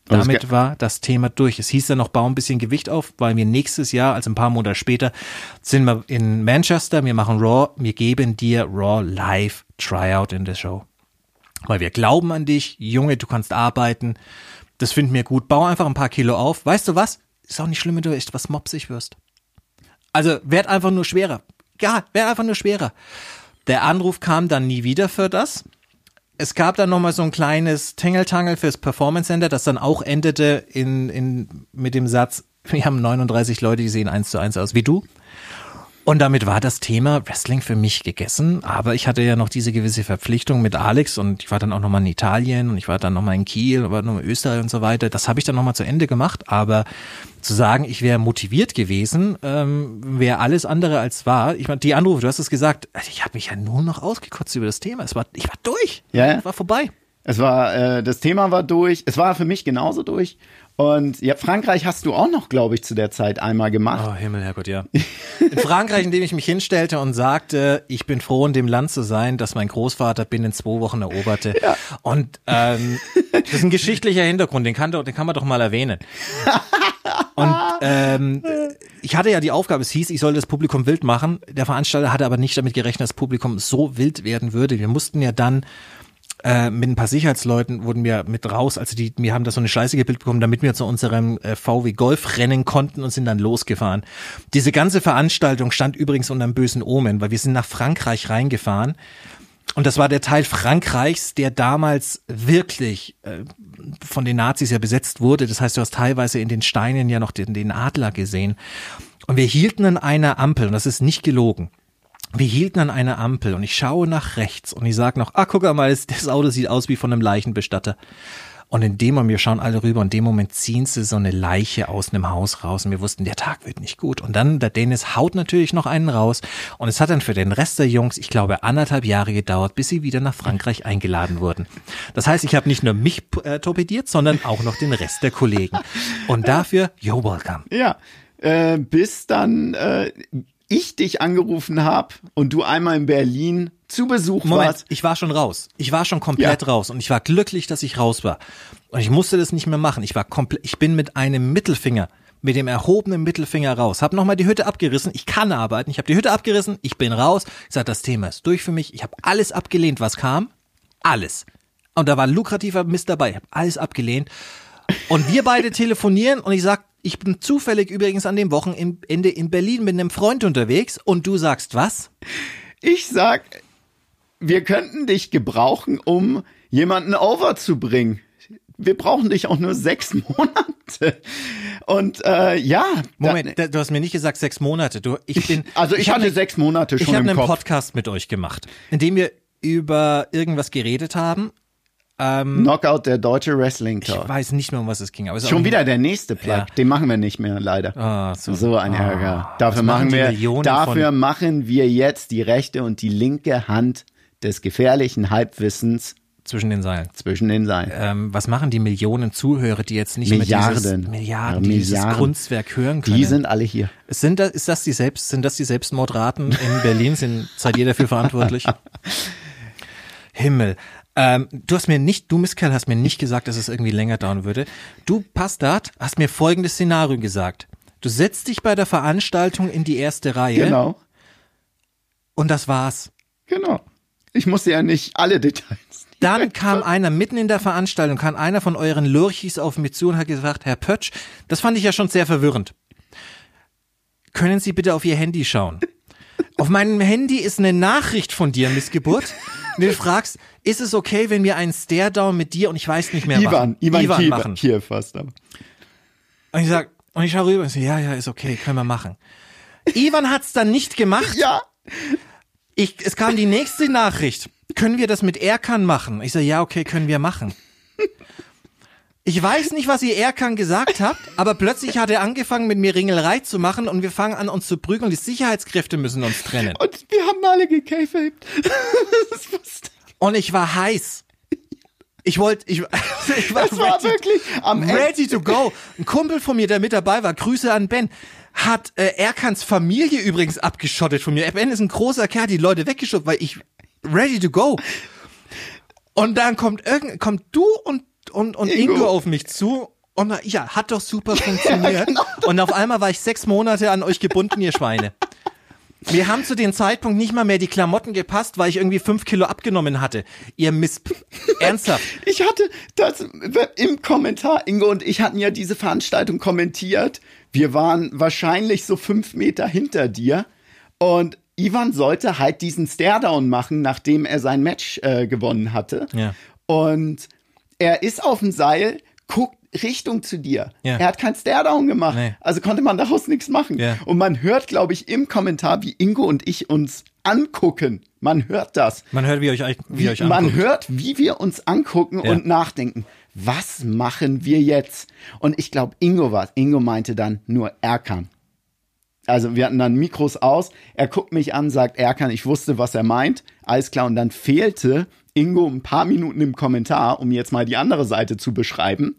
Damit war das Thema durch. Es hieß dann noch, bau ein bisschen Gewicht auf, weil wir nächstes Jahr, also ein paar Monate später, sind wir in Manchester, wir machen Raw, wir geben dir Raw live Tryout in der Show. Weil wir glauben an dich, Junge, du kannst arbeiten, das finden wir gut, bau einfach ein paar Kilo auf. Weißt du was? Ist auch nicht schlimm, wenn du echt was mopsig wirst. Also werd einfach nur schwerer. Ja, werd einfach nur schwerer. Der Anruf kam dann nie wieder für das es gab dann nochmal so ein kleines Tingeltangel fürs Performance Center, das dann auch endete in, in, mit dem Satz, wir haben 39 Leute, die sehen eins zu eins aus wie du. Und damit war das Thema Wrestling für mich gegessen. Aber ich hatte ja noch diese gewisse Verpflichtung mit Alex und ich war dann auch nochmal in Italien und ich war dann nochmal in Kiel, war nochmal in Österreich und so weiter. Das habe ich dann nochmal zu Ende gemacht. Aber zu sagen, ich wäre motiviert gewesen, ähm, wäre alles andere als wahr. Ich meine, die Anrufe, du hast es gesagt, also ich habe mich ja nur noch ausgekotzt über das Thema. Es war, ich war durch. Ja. Es war vorbei. Es war, äh, das Thema war durch. Es war für mich genauso durch. Und ja, Frankreich hast du auch noch, glaube ich, zu der Zeit einmal gemacht. Oh, Himmel, Herrgott, ja. In Frankreich, in dem ich mich hinstellte und sagte, ich bin froh, in dem Land zu sein, das mein Großvater binnen zwei Wochen eroberte. Ja. Und ähm, das ist ein geschichtlicher Hintergrund, den kann, den kann man doch mal erwähnen. Und ähm, ich hatte ja die Aufgabe, es hieß, ich soll das Publikum wild machen. Der Veranstalter hatte aber nicht damit gerechnet, dass das Publikum so wild werden würde. Wir mussten ja dann äh, mit ein paar Sicherheitsleuten wurden wir mit raus, also die, wir haben da so eine Scheiße gebildet bekommen, damit wir zu unserem äh, VW Golf rennen konnten und sind dann losgefahren. Diese ganze Veranstaltung stand übrigens unter einem bösen Omen, weil wir sind nach Frankreich reingefahren. Und das war der Teil Frankreichs, der damals wirklich äh, von den Nazis ja besetzt wurde. Das heißt, du hast teilweise in den Steinen ja noch den, den Adler gesehen. Und wir hielten an einer Ampel, und das ist nicht gelogen wir hielten an einer Ampel und ich schaue nach rechts und ich sage noch, ah, guck mal, das Auto sieht aus wie von einem Leichenbestatter. Und in dem Moment, wir schauen alle rüber und in dem Moment ziehen sie so eine Leiche aus einem Haus raus und wir wussten, der Tag wird nicht gut. Und dann, der Dennis haut natürlich noch einen raus und es hat dann für den Rest der Jungs, ich glaube, anderthalb Jahre gedauert, bis sie wieder nach Frankreich eingeladen wurden. Das heißt, ich habe nicht nur mich äh, torpediert, sondern auch noch den Rest der Kollegen. Und dafür, you're welcome. Ja, äh, bis dann äh, ich dich angerufen habe und du einmal in Berlin zu Besuch Moment, warst. ich war schon raus. Ich war schon komplett ja. raus und ich war glücklich, dass ich raus war. Und ich musste das nicht mehr machen. Ich war komplett, ich bin mit einem Mittelfinger, mit dem erhobenen Mittelfinger raus. Hab nochmal die Hütte abgerissen. Ich kann arbeiten. Ich habe die Hütte abgerissen. Ich bin raus. Ich sag, das Thema ist durch für mich. Ich habe alles abgelehnt, was kam. Alles. Und da war lukrativer Mist dabei. Ich habe alles abgelehnt. Und wir beide telefonieren und ich sag, ich bin zufällig übrigens an dem Wochenende in Berlin mit einem Freund unterwegs und du sagst was? Ich sag, wir könnten dich gebrauchen, um jemanden overzubringen. Wir brauchen dich auch nur sechs Monate. Und äh, ja. Moment, da, du hast mir nicht gesagt sechs Monate. Du, ich bin. Also ich, ich hatte sechs Monate schon ich im Kopf. Ich habe einen Podcast mit euch gemacht, in dem wir über irgendwas geredet haben ähm, Knockout der deutsche Wrestling Talk. Ich weiß nicht mehr, um was es ging. Aber Schon wieder der nächste Plug. Ja. Den machen wir nicht mehr, leider. Oh, so. so. ein Ärger. Oh, dafür machen, wir, Millionen dafür machen wir jetzt die rechte und die linke Hand des gefährlichen Halbwissens zwischen den Seilen. Zwischen den Seilen. Ähm, was machen die Millionen Zuhörer, die jetzt nicht Milliarden. mehr dieses, Milliarden, ja, dieses Milliarden. Kunstwerk hören können? Die sind alle hier. Sind das, ist das die selbst, sind das die Selbstmordraten in Berlin? Sind, seid ihr dafür verantwortlich? Himmel. Ähm, du hast mir nicht, du Misskerl hast mir nicht gesagt, dass es irgendwie länger dauern würde. Du, Pastat, hast mir folgendes Szenario gesagt. Du setzt dich bei der Veranstaltung in die erste Reihe. Genau. Und das war's. Genau. Ich musste ja nicht alle Details. Dann kam einer mitten in der Veranstaltung, kam einer von euren Lurchis auf mich zu und hat gesagt, Herr Pötsch, das fand ich ja schon sehr verwirrend. Können Sie bitte auf Ihr Handy schauen? Auf meinem Handy ist eine Nachricht von dir, Missgeburt. Du fragst, ist es okay, wenn wir einen Stare-Down mit dir und ich weiß nicht mehr Ivan, machen, Ivan, Ivan Kiew, machen? Kiew fast. Aber. Und ich sag, und ich schau rüber und so, ja, ja, ist okay, können wir machen. Ivan hat's dann nicht gemacht. Ja, Ich, es kam die nächste Nachricht. Können wir das mit Erkan machen? Ich so, ja, okay, können wir machen. Ich weiß nicht, was ihr Erkan gesagt habt, aber plötzlich hat er angefangen, mit mir Ringelei zu machen und wir fangen an, uns zu prügeln. Die Sicherheitskräfte müssen uns trennen. und wir haben alle lustig. Und ich war heiß. Ich wollte, ich, ich war, Das war ready, wirklich am ready to go. Ein Kumpel von mir, der mit dabei war, Grüße an Ben, hat äh, Erkans Familie übrigens abgeschottet von mir. Ben ist ein großer Kerl, die Leute weggeschubbt, weil ich ready to go. Und dann kommt irgend, kommt du und und und Ingo, Ingo. auf mich zu. Und ja, hat doch super funktioniert. Und auf einmal war ich sechs Monate an euch gebunden, ihr Schweine. Mir haben zu dem Zeitpunkt nicht mal mehr die Klamotten gepasst, weil ich irgendwie fünf Kilo abgenommen hatte. Ihr Miss... Ernsthaft. Ich hatte das im Kommentar, Ingo und ich hatten ja diese Veranstaltung kommentiert. Wir waren wahrscheinlich so fünf Meter hinter dir und Ivan sollte halt diesen Staredown machen, nachdem er sein Match äh, gewonnen hatte. Ja. Und er ist auf dem Seil, guckt Richtung zu dir. Ja. Er hat kein Staredown gemacht. Nee. Also konnte man daraus nichts machen. Ja. Und man hört, glaube ich, im Kommentar, wie Ingo und ich uns angucken. Man hört das. Man hört, wie euch, wie ihr euch Man hört, wie wir uns angucken Ja. und nachdenken. Was machen wir jetzt? Und ich glaube, Ingo war Ingo meinte dann nur Erkan. Also wir hatten dann Mikros aus. Er guckt mich an, sagt Erkan, ich wusste, was er meint. Alles klar. Und dann fehlte Ingo ein paar Minuten im Kommentar, um jetzt mal die andere Seite zu beschreiben.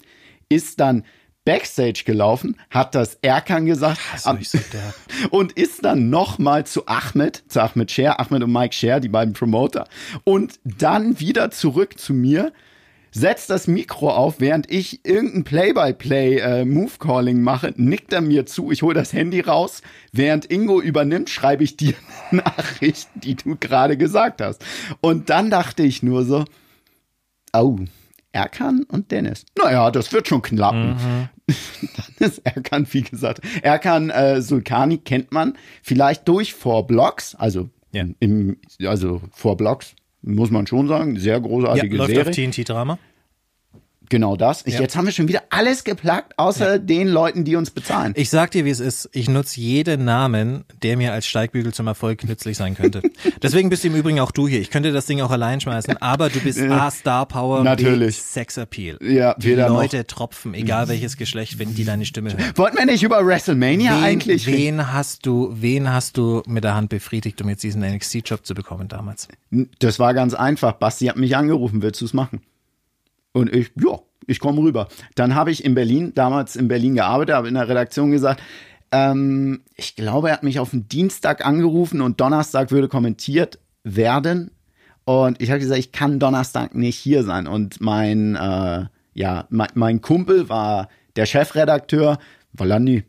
Ist dann Backstage gelaufen, hat das Erkan gesagt ich so, und ist dann nochmal zu Ahmed, zu Ahmed Scher, Ahmed und Mike Scher, die beiden Promoter, und dann wieder zurück zu mir, setzt das Mikro auf, während ich irgendein Play-by-Play äh, Move-Calling mache, nickt er mir zu, ich hole das Handy raus, während Ingo übernimmt, schreibe ich dir eine Nachricht, die du gerade gesagt hast. Und dann dachte ich nur so, oh, Erkan und Dennis. Naja, das wird schon klappen. Dann ist Erkan, wie gesagt, Erkan äh, Sulkani kennt man vielleicht durch Four Blocks, also Ja. im, also Four Blocks, muss man schon sagen, sehr ja, großartige läuft Serie. auf TNT-Drama. Genau das. Ich, Ja. Jetzt haben wir schon wieder alles geplagt, außer den Leuten, die uns bezahlen. Ich sag dir, wie es ist. Ich nutze jeden Namen, der mir als Steigbügel zum Erfolg nützlich sein könnte. Deswegen bist du im Übrigen auch du hier. Ich könnte das Ding auch allein schmeißen, aber du bist A, Star Power, Natürlich. B, Sex Appeal. Ja, Die weder noch. Leute tropfen, egal welches Geschlecht, wenn die deine Stimme hören. Wollten wir nicht über WrestleMania wen, eigentlich wen hast du, wen hast du mit der Hand befriedigt, um jetzt diesen NXT-Job zu bekommen damals? Das war ganz einfach. Basti hat mich angerufen, willst du es machen? Und ich, ja, ich komme rüber. Dann habe ich in Berlin, damals in Berlin gearbeitet, habe in der Redaktion gesagt, ähm, ich glaube, er hat mich auf den Dienstag angerufen und Donnerstag würde kommentiert werden. Und ich habe gesagt, ich kann Donnerstag nicht hier sein. Und mein, äh, ja, mein, mein Kumpel war der Chefredakteur, Volandi.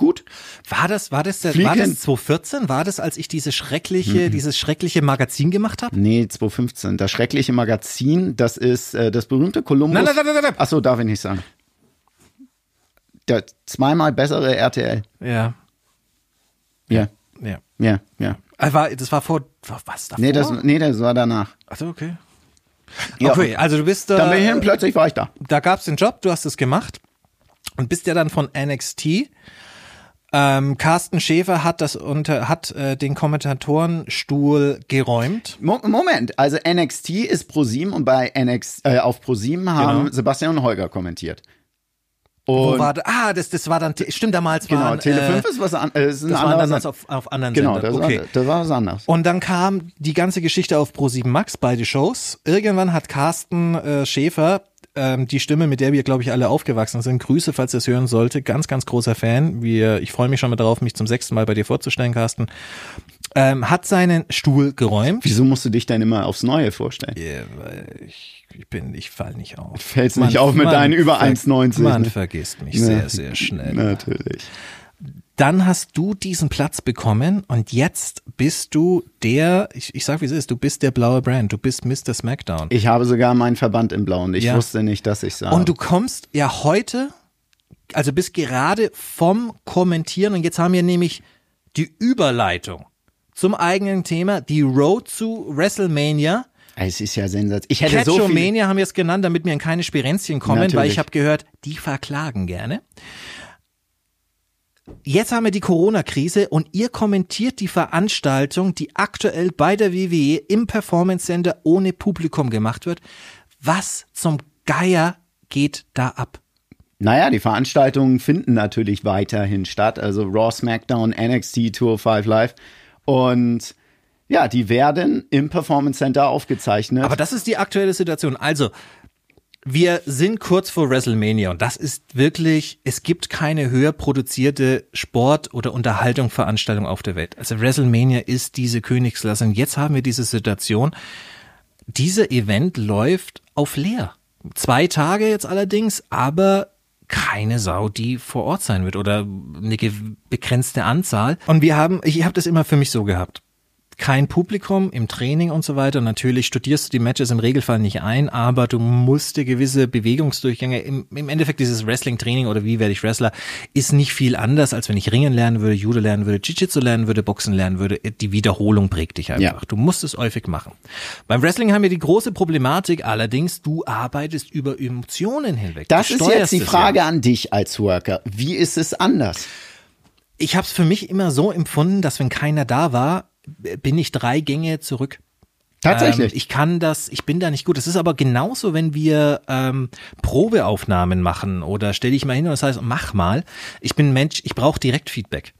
Gut, War das, war das, der, Fliegen. war das 2014? War das, als ich diese schreckliche, dieses schreckliche Magazin gemacht habe? Nee, 2015. Das schreckliche Magazin, das ist äh, das berühmte Columbus. Nein, nein, nein, nein, nein. Ach so, darf ich nicht sagen. Der zweimal bessere RTL. Ja, Ja, ja. ja, ja. Ah, War, das war vor, war was davor? Nee, das, nee, das war danach. Achso, okay. Ja. Okay, also du bist Dann bin ich hin, plötzlich war ich da. da gab's den Job, du hast es gemacht und bist ja dann von NXT. Ähm, Carsten Schäfer hat das unter, hat äh, den Kommentatorenstuhl geräumt. Mo Moment, also NXT ist ProSieben und bei NX, äh, auf ProSieben haben Genau. Sebastian und Holger kommentiert. Wo Und war da, ah, das, das war dann, stimmt, damals genau, waren, Tele 5 äh, ist was an, äh, ist ein das war Sender. auf, auf anderen Genau, Sendern. das, okay. war, das war was anderes. Und dann kam die ganze Geschichte auf Pro7 Max, beide Shows. Irgendwann hat Carsten äh, Schäfer, ähm, die Stimme, mit der wir, glaube ich, alle aufgewachsen sind, Grüße, falls ihr es hören sollte, ganz, ganz großer Fan. Wir, ich freue mich schon mal darauf, mich zum sechsten Mal bei dir vorzustellen, Carsten. Ähm, hat seinen Stuhl geräumt. Wieso musst du dich denn immer aufs Neue vorstellen? Weil ich, ich bin, ich fall nicht auf. Fällst nicht auf mit deinen über ver- 1,90, Man ne? vergisst mich Ja. sehr, sehr schnell. Natürlich. Dann hast du diesen Platz bekommen und jetzt bist du der, ich, ich sag wie es ist, du bist der blaue Brand, du bist Mr. SmackDown. Ich habe sogar meinen Verband im Blau und ich Ja. wusste nicht, dass ich sah. Und du kommst ja heute, also bist gerade vom Kommentieren und jetzt haben wir nämlich die Überleitung zum eigenen Thema, die Road zu WrestleMania. es ist ja sensationell. Ich hätte so viel. Catchomania haben wir es genannt, damit wir in keine Spirenzchen kommen, weil Natürlich. ich habe gehört, die verklagen gerne. Jetzt haben wir die Corona-Krise und ihr kommentiert die Veranstaltung, die aktuell bei der WWE im Performance Center ohne Publikum gemacht wird. Was zum Geier geht da ab? Naja, die Veranstaltungen finden natürlich weiterhin statt. Also Raw, SmackDown, NXT, Tour 5 Live. Und ja, die werden im Performance Center aufgezeichnet. Aber das ist die aktuelle Situation. Also, wir sind kurz vor WrestleMania und das ist wirklich, es gibt keine höher produzierte Sport- oder Unterhaltungsveranstaltung auf der Welt. Also WrestleMania ist diese Königsklasse und jetzt haben wir diese Situation. Dieser Event läuft auf leer. Zwei Tage jetzt allerdings, aber keine Sau, die vor Ort sein wird oder eine begrenzte Anzahl. Und wir haben, ich habe das immer für mich so gehabt kein Publikum im Training und so weiter. Natürlich studierst du die Matches im Regelfall nicht ein, aber du musst dir gewisse Bewegungsdurchgänge. Im, im Endeffekt dieses Wrestling-Training oder wie werde ich Wrestler ist nicht viel anders, als wenn ich Ringen lernen würde, Judo lernen würde, Jiu-Jitsu lernen würde, Boxen lernen würde. Die Wiederholung prägt dich einfach. Ja. Du musst es häufig machen. Beim Wrestling haben wir die große Problematik allerdings, du arbeitest über Emotionen hinweg. das ist jetzt die Frage Ja. an dich als Worker. Wie ist es anders? Ich habe es für mich immer so empfunden, dass wenn keiner da war, bin ich drei Gänge zurück. Tatsächlich. Ähm, ich kann das, ich bin da nicht gut. Das ist aber genauso, wenn wir ähm, Probeaufnahmen machen oder stell dich mal hin und das heißt, mach mal. Ich bin Mensch, ich brauche direkt Feedback.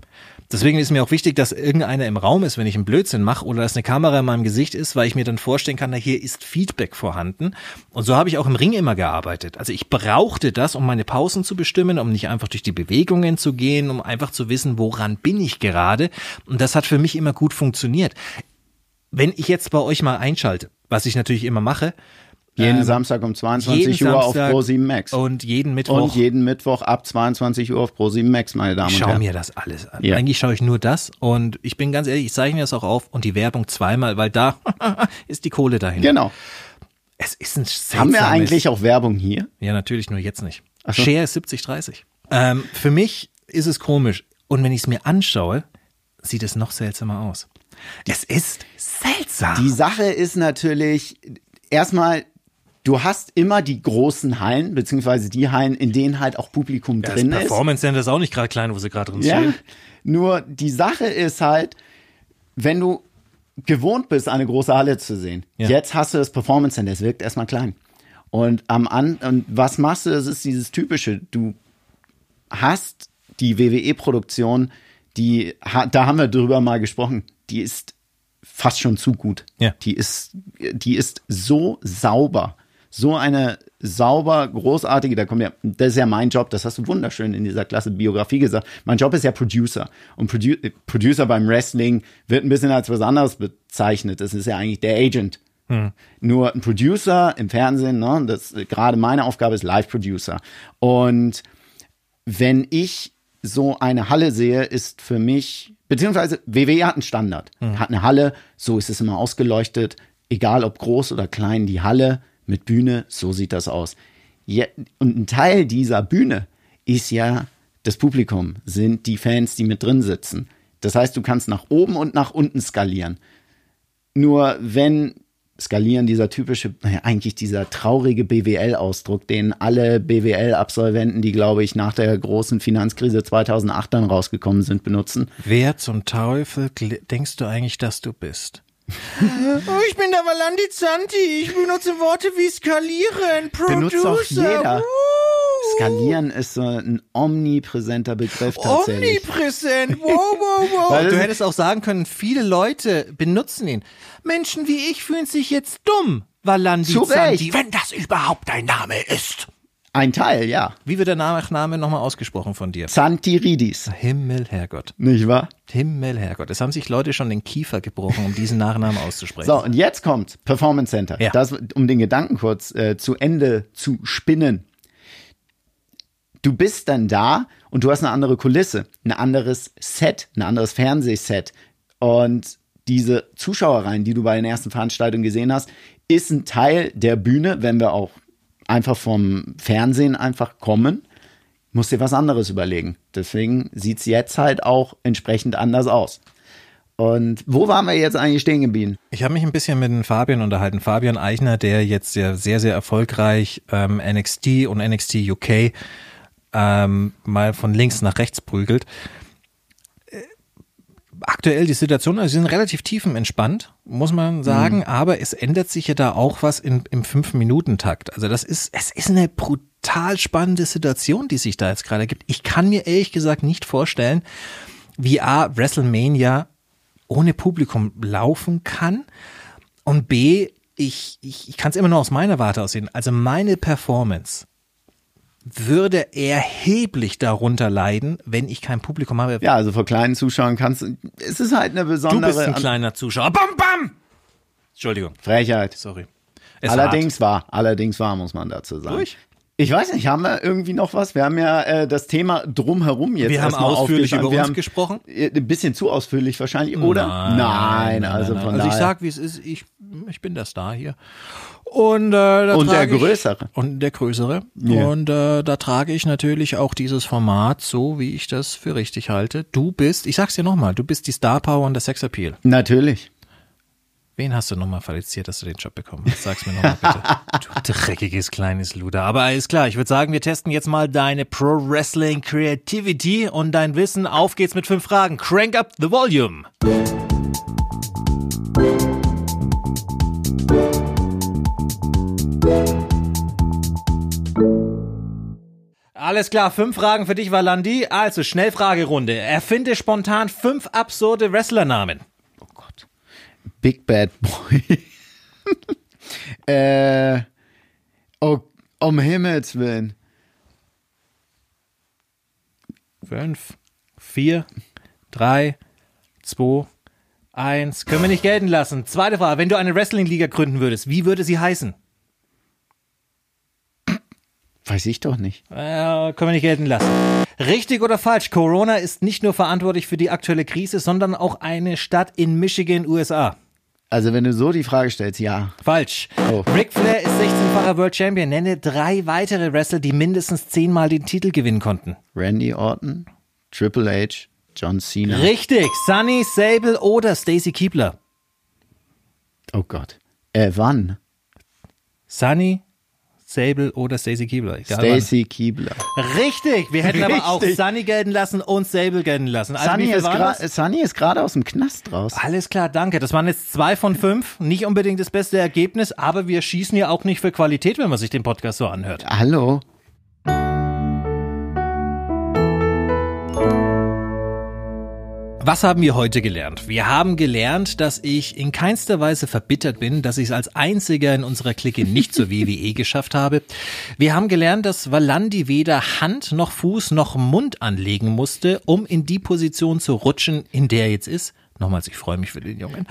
Deswegen ist mir auch wichtig, dass irgendeiner im Raum ist, wenn ich einen Blödsinn mache oder dass eine Kamera in meinem Gesicht ist, weil ich mir dann vorstellen kann, na, hier ist Feedback vorhanden. Und so habe ich auch im Ring immer gearbeitet. Also ich brauchte das, um meine Pausen zu bestimmen, um nicht einfach durch die Bewegungen zu gehen, um einfach zu wissen, woran bin ich gerade. Und das hat für mich immer gut funktioniert. Wenn ich jetzt bei euch mal einschalte, was ich natürlich immer mache, jeden Samstag um 22 jeden Uhr Samstag auf Pro7 Max. und jeden Mittwoch Und jeden Mittwoch ab 22 Uhr auf Pro7 Max, meine Damen Ich und schaue Herren. mir das alles an. Ja. Eigentlich schaue ich nur das und ich bin ganz ehrlich, ich zeichne das auch auf und die Werbung zweimal, weil da ist die Kohle dahin. Genau. Es ist ein seltsames, Haben wir eigentlich auch Werbung hier? Ja, natürlich, nur jetzt nicht. Ach so. Share ist 70-30. Ähm, für mich ist es komisch. Und wenn ich es mir anschaue, sieht es noch seltsamer aus. Es ist seltsam. Die Sache ist natürlich, erstmal, du hast immer die großen Hallen, beziehungsweise die Hallen, in denen halt auch Publikum das drin ist. Performance Center ist auch nicht gerade klein, wo sie gerade drin Ja. stehen. Nur die Sache ist halt, wenn du gewohnt bist, eine große Halle zu sehen, Ja. jetzt hast du das Performance Center, es wirkt erstmal klein. Und am an und was machst du? Das ist dieses typische. Du hast die WWE-Produktion, die da haben wir drüber mal gesprochen. Die ist fast schon zu gut. Ja. Die ist, die ist so sauber, so eine sauber, großartige. Da kommt ja, das ist ja mein Job. Das hast du wunderschön in dieser Klasse Biografie gesagt. Mein Job ist ja Producer und Produ Producer beim Wrestling wird ein bisschen als was anderes bezeichnet. Das ist ja eigentlich der Agent. Nur ein Producer im Fernsehen, ne, das gerade meine Aufgabe ist Live-Producer. Und wenn ich so eine Halle sehe, ist für mich, beziehungsweise WWE hat einen Standard, hat eine Halle, so ist es immer ausgeleuchtet, egal ob groß oder klein, die Halle mit Bühne, so sieht das aus. Ja, und ein Teil dieser Bühne ist ja das Publikum, sind die Fans, die mit drin sitzen. Das heißt, du kannst nach oben und nach unten skalieren. Nur wenn skalieren dieser typische, eigentlich dieser traurige BWL-Ausdruck, den alle BWL-Absolventen, die, glaube ich, nach der großen Finanzkrise 2008 dann rausgekommen sind, benutzen. Wer zum Teufel denkst du eigentlich, dass du bist? Oh, ich bin der Valandi Zanti. Ich benutze Worte wie skalieren, Benutzt doch Producer. jeder. Skalieren ist so ein omnipräsenter Begriff tatsächlich. Omnipräsent. Wow, wow, wow. Du hättest auch sagen können, viele Leute benutzen ihn. Menschen wie ich fühlen sich jetzt dumm. Valandi Zanti. Wenn das überhaupt dein Name ist. Ein Teil, ja. Wie wird der Nachname nochmal ausgesprochen von dir? Zantiridis, Himmel, Herrgott. nicht wahr? Himmel, Herrgott. Es haben sich Leute schon den Kiefer gebrochen, um diesen Nachnamen auszusprechen. So, und jetzt kommt Performance Center. Ja. Das, um den Gedanken kurz äh, zu Ende zu spinnen. Du bist dann da und du hast eine andere Kulisse, ein anderes Set, ein anderes Fernsehset. Und diese Zuschauerreihen, die du bei den ersten Veranstaltungen gesehen hast, ist ein Teil der Bühne, wenn wir auch einfach vom Fernsehen einfach kommen, musst dir was anderes überlegen. Deswegen sieht es jetzt halt auch entsprechend anders aus. Und wo waren wir jetzt eigentlich stehen geblieben? Ich habe mich ein bisschen mit Fabian unterhalten. Fabian Eichner, der jetzt sehr, sehr, sehr erfolgreich ähm, NXT und NXT UK ähm, mal von links nach rechts prügelt. Aktuell die Situation, also sie sind relativ tiefenentspannt, muss man sagen, mhm. aber es ändert sich ja da auch was in, im Fünf-Minuten-Takt. Also das ist, es ist eine brutal spannende Situation, die sich da jetzt gerade gibt. Ich kann mir ehrlich gesagt nicht vorstellen, wie A, WrestleMania ohne Publikum laufen kann und B, ich, ich, ich kann es immer nur aus meiner Warte aussehen. Also meine Performance würde erheblich darunter leiden, wenn ich kein Publikum habe. Ja, also vor kleinen Zuschauern kannst du, es ist halt eine besondere. Du bist ein kleiner Zuschauer. Bam, bam! Entschuldigung. Frechheit. Sorry. Es allerdings war, allerdings war, muss man dazu sagen. Durch? Ich weiß nicht, haben wir irgendwie noch was? Wir haben ja äh, das Thema drumherum jetzt. Wir haben ausführlich über wir uns gesprochen. Äh, ein bisschen zu ausführlich wahrscheinlich, oder? Nein, nein, nein also nein, von daher. Also ich sag, wie es ist. Ich, ich bin der Star hier. Und, äh, und der größere. Ich, und der größere. Yeah. Und äh, da trage ich natürlich auch dieses Format so, wie ich das für richtig halte. Du bist, ich sag's dir nochmal, du bist die Star Power und der Sex Appeal. Natürlich. Wen hast du nochmal verliziert, dass du den Job bekommen hast? Sag's mir nochmal bitte. du dreckiges kleines Luder. Aber alles klar, ich würde sagen, wir testen jetzt mal deine Pro Wrestling Creativity und dein Wissen. Auf geht's mit fünf Fragen. Crank up the volume. Alles klar, fünf Fragen für dich, Valandi. Also, Schnellfragerunde. Erfinde spontan fünf absurde Wrestlernamen. Big Bad Boy. äh, oh, um Himmels Willen. Fünf, vier, drei, zwei, eins. Können wir nicht gelten lassen. Zweite Frage. Wenn du eine Wrestling-Liga gründen würdest, wie würde sie heißen? Weiß ich doch nicht. Äh, können wir nicht gelten lassen. Richtig oder falsch? Corona ist nicht nur verantwortlich für die aktuelle Krise, sondern auch eine Stadt in Michigan, USA. Also wenn du so die Frage stellst, ja. Falsch. Oh. Ric Flair ist 16-facher World Champion. Nenne drei weitere Wrestler, die mindestens zehnmal den Titel gewinnen konnten. Randy Orton, Triple H, John Cena. Richtig. Sunny, Sable oder Stacy Keebler. Oh Gott. Äh, wann? Sunny, Sable oder Stacy Keebler. Stacy Keebler. Richtig. Wir hätten Richtig. aber auch Sunny gelten lassen und Sable gelten lassen. Also Sunny, ist Sunny ist gerade aus dem Knast raus. Alles klar, danke. Das waren jetzt zwei von fünf. Nicht unbedingt das beste Ergebnis, aber wir schießen ja auch nicht für Qualität, wenn man sich den Podcast so anhört. Hallo. Was haben wir heute gelernt? Wir haben gelernt, dass ich in keinster Weise verbittert bin, dass ich es als einziger in unserer Clique nicht zur WWE geschafft habe. Wir haben gelernt, dass Valandi weder Hand noch Fuß noch Mund anlegen musste, um in die Position zu rutschen, in der er jetzt ist. Nochmals, ich freue mich für den Jungen.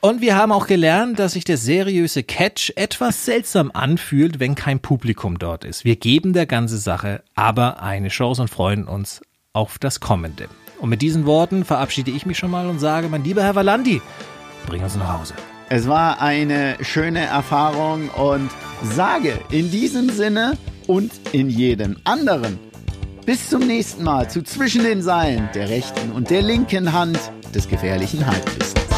Und wir haben auch gelernt, dass sich der seriöse Catch etwas seltsam anfühlt, wenn kein Publikum dort ist. Wir geben der ganzen Sache aber eine Chance und freuen uns auf das Kommende. Und mit diesen Worten verabschiede ich mich schon mal und sage, mein lieber Herr Valandi, bring uns nach Hause. Es war eine schöne Erfahrung und sage in diesem Sinne und in jedem anderen bis zum nächsten Mal zu Zwischen den Seilen der rechten und der linken Hand des gefährlichen Halbwissens.